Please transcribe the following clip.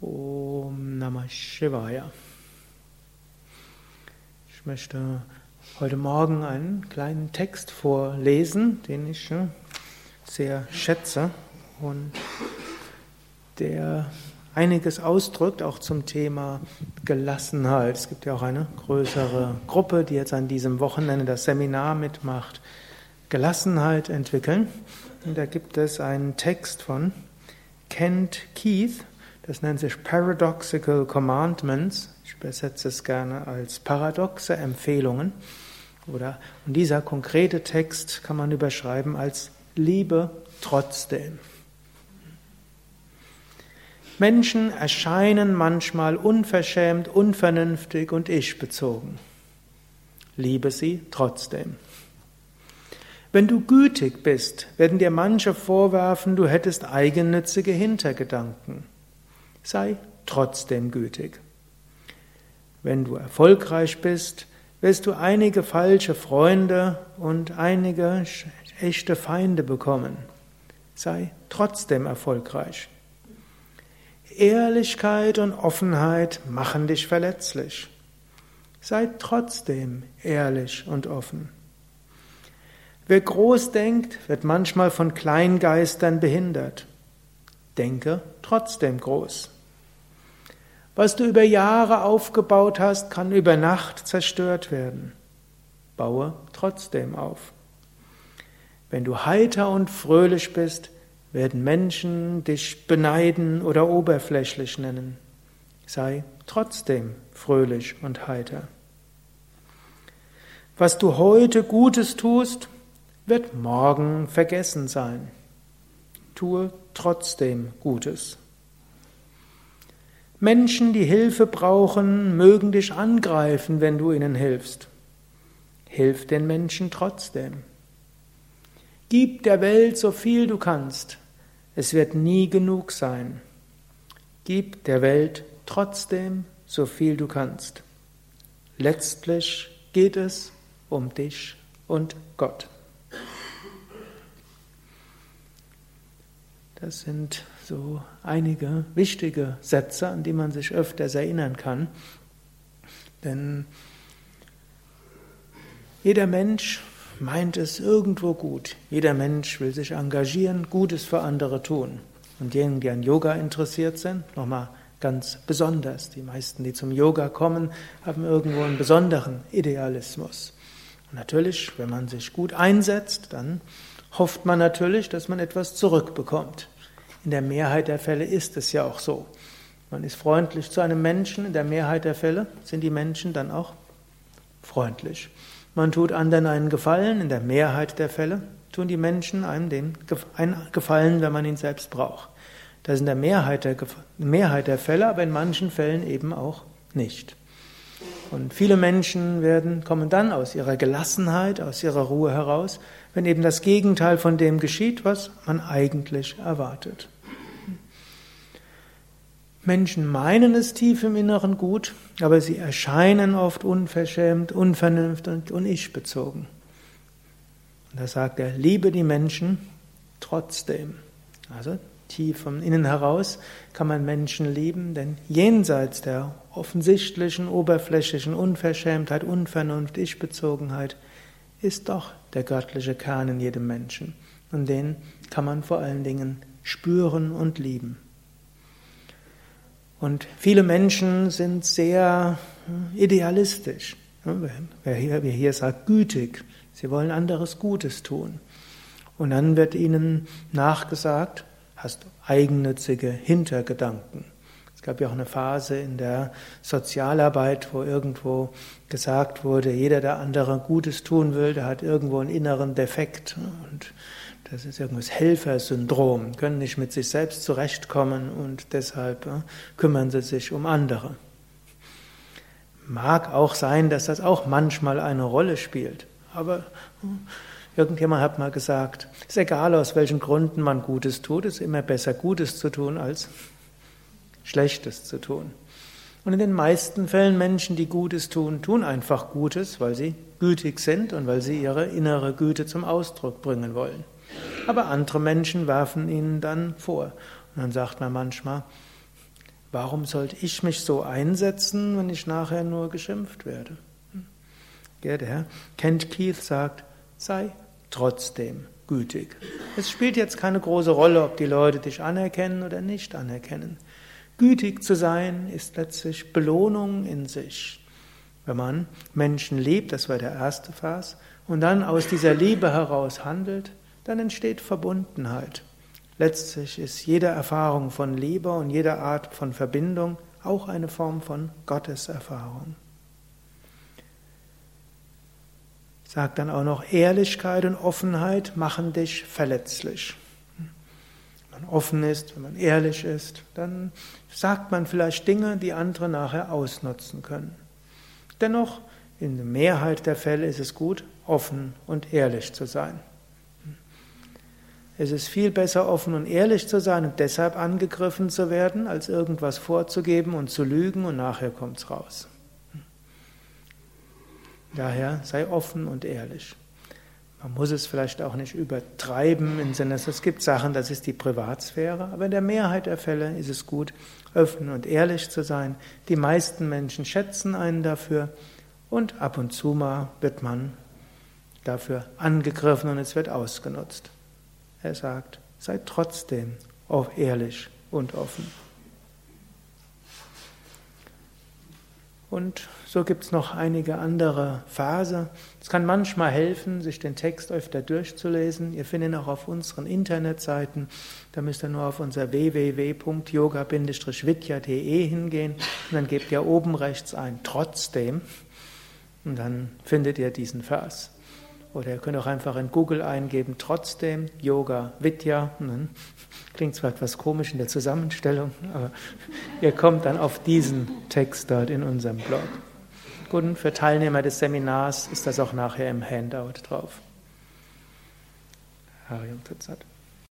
Om Namah Shivaya. Ich möchte heute Morgen einen kleinen Text vorlesen, den ich äh, sehr schätze und der einiges ausdrückt, auch zum Thema Gelassenheit. Es gibt ja auch eine größere Gruppe, die jetzt an diesem Wochenende das Seminar mitmacht, Gelassenheit entwickeln. Und da gibt es einen Text von Kent Keith, das nennt sich Paradoxical Commandments. Ich übersetze es gerne als paradoxe Empfehlungen. Oder, und dieser konkrete Text kann man überschreiben als Liebe trotzdem. Menschen erscheinen manchmal unverschämt, unvernünftig und ich-bezogen. Liebe sie trotzdem. Wenn du gütig bist, werden dir manche vorwerfen, du hättest eigennützige Hintergedanken sei trotzdem gütig. Wenn du erfolgreich bist, wirst du einige falsche Freunde und einige echte Feinde bekommen. Sei trotzdem erfolgreich. Ehrlichkeit und Offenheit machen dich verletzlich. Sei trotzdem ehrlich und offen. Wer groß denkt, wird manchmal von Kleingeistern behindert. Denke trotzdem groß. Was du über Jahre aufgebaut hast, kann über Nacht zerstört werden. Baue trotzdem auf. Wenn du heiter und fröhlich bist, werden Menschen dich beneiden oder oberflächlich nennen. Sei trotzdem fröhlich und heiter. Was du heute Gutes tust, wird morgen vergessen sein. Tue trotzdem Gutes. Menschen, die Hilfe brauchen, mögen dich angreifen, wenn du ihnen hilfst. Hilf den Menschen trotzdem. Gib der Welt so viel du kannst. Es wird nie genug sein. Gib der Welt trotzdem so viel du kannst. Letztlich geht es um dich und Gott. Das sind so einige wichtige Sätze, an die man sich öfters erinnern kann. Denn jeder Mensch meint es irgendwo gut. Jeder Mensch will sich engagieren, Gutes für andere tun. Und jenen, die an Yoga interessiert sind, nochmal ganz besonders. Die meisten, die zum Yoga kommen, haben irgendwo einen besonderen Idealismus. Und natürlich, wenn man sich gut einsetzt, dann hofft man natürlich, dass man etwas zurückbekommt. In der Mehrheit der Fälle ist es ja auch so. Man ist freundlich zu einem Menschen, in der Mehrheit der Fälle sind die Menschen dann auch freundlich. Man tut anderen einen Gefallen, in der Mehrheit der Fälle tun die Menschen einem den Gefallen, wenn man ihn selbst braucht. Das ist in der Mehrheit der, Mehrheit der Fälle, aber in manchen Fällen eben auch nicht. Und viele Menschen werden, kommen dann aus ihrer Gelassenheit, aus ihrer Ruhe heraus, wenn eben das Gegenteil von dem geschieht, was man eigentlich erwartet. Menschen meinen es tief im Inneren gut, aber sie erscheinen oft unverschämt, unvernünftig und ich-bezogen. Und da sagt er, liebe die Menschen trotzdem. Also tief von innen heraus kann man Menschen lieben, denn jenseits der offensichtlichen, oberflächlichen Unverschämtheit, Unvernunft, Ich-Bezogenheit ist doch der göttliche Kern in jedem Menschen. Und den kann man vor allen Dingen spüren und lieben. Und viele Menschen sind sehr hm, idealistisch. Wer hier, wer hier sagt, gütig. Sie wollen anderes Gutes tun. Und dann wird ihnen nachgesagt, hast eigennützige Hintergedanken. Es gab ja auch eine Phase in der Sozialarbeit, wo irgendwo gesagt wurde, jeder, der andere Gutes tun will, der hat irgendwo einen inneren Defekt. Und das ist irgendwas Helfersyndrom, können nicht mit sich selbst zurechtkommen und deshalb äh, kümmern sie sich um andere. Mag auch sein, dass das auch manchmal eine Rolle spielt, aber äh, irgendjemand hat mal gesagt, es ist egal, aus welchen Gründen man Gutes tut, es ist immer besser, Gutes zu tun, als Schlechtes zu tun. Und in den meisten Fällen Menschen, die Gutes tun, tun einfach Gutes, weil sie gütig sind und weil sie ihre innere Güte zum Ausdruck bringen wollen. Aber andere Menschen werfen ihnen dann vor. Und dann sagt man manchmal, Warum sollte ich mich so einsetzen, wenn ich nachher nur geschimpft werde? Ja, der Kent Keith sagt, sei trotzdem gütig. Es spielt jetzt keine große Rolle, ob die Leute dich anerkennen oder nicht anerkennen. Gütig zu sein ist letztlich Belohnung in sich. Wenn man Menschen liebt, das war der erste Vers, und dann aus dieser Liebe heraus handelt, dann entsteht Verbundenheit. Letztlich ist jede Erfahrung von Liebe und jede Art von Verbindung auch eine Form von Gotteserfahrung. Sagt dann auch noch, Ehrlichkeit und Offenheit machen dich verletzlich. Wenn man offen ist, wenn man ehrlich ist, dann sagt man vielleicht Dinge, die andere nachher ausnutzen können. Dennoch, in der Mehrheit der Fälle ist es gut, offen und ehrlich zu sein. Es ist viel besser, offen und ehrlich zu sein und deshalb angegriffen zu werden, als irgendwas vorzugeben und zu lügen und nachher kommt es raus. Daher sei offen und ehrlich. Man muss es vielleicht auch nicht übertreiben im Sinne, es gibt Sachen, das ist die Privatsphäre, aber in der Mehrheit der Fälle ist es gut, offen und ehrlich zu sein. Die meisten Menschen schätzen einen dafür und ab und zu mal wird man dafür angegriffen und es wird ausgenutzt. Er sagt, sei trotzdem auch ehrlich und offen. Und so gibt es noch einige andere Verse. Es kann manchmal helfen, sich den Text öfter durchzulesen. Ihr findet ihn auch auf unseren Internetseiten. Da müsst ihr nur auf unser www.yoga-vidya.de hingehen und dann gebt ihr oben rechts ein trotzdem und dann findet ihr diesen Vers. Oder ihr könnt auch einfach in Google eingeben, trotzdem Yoga Vidya. Klingt zwar etwas komisch in der Zusammenstellung, aber ihr kommt dann auf diesen Text dort in unserem Blog. Gut, und für Teilnehmer des Seminars ist das auch nachher im Handout drauf. Harium Tatsat.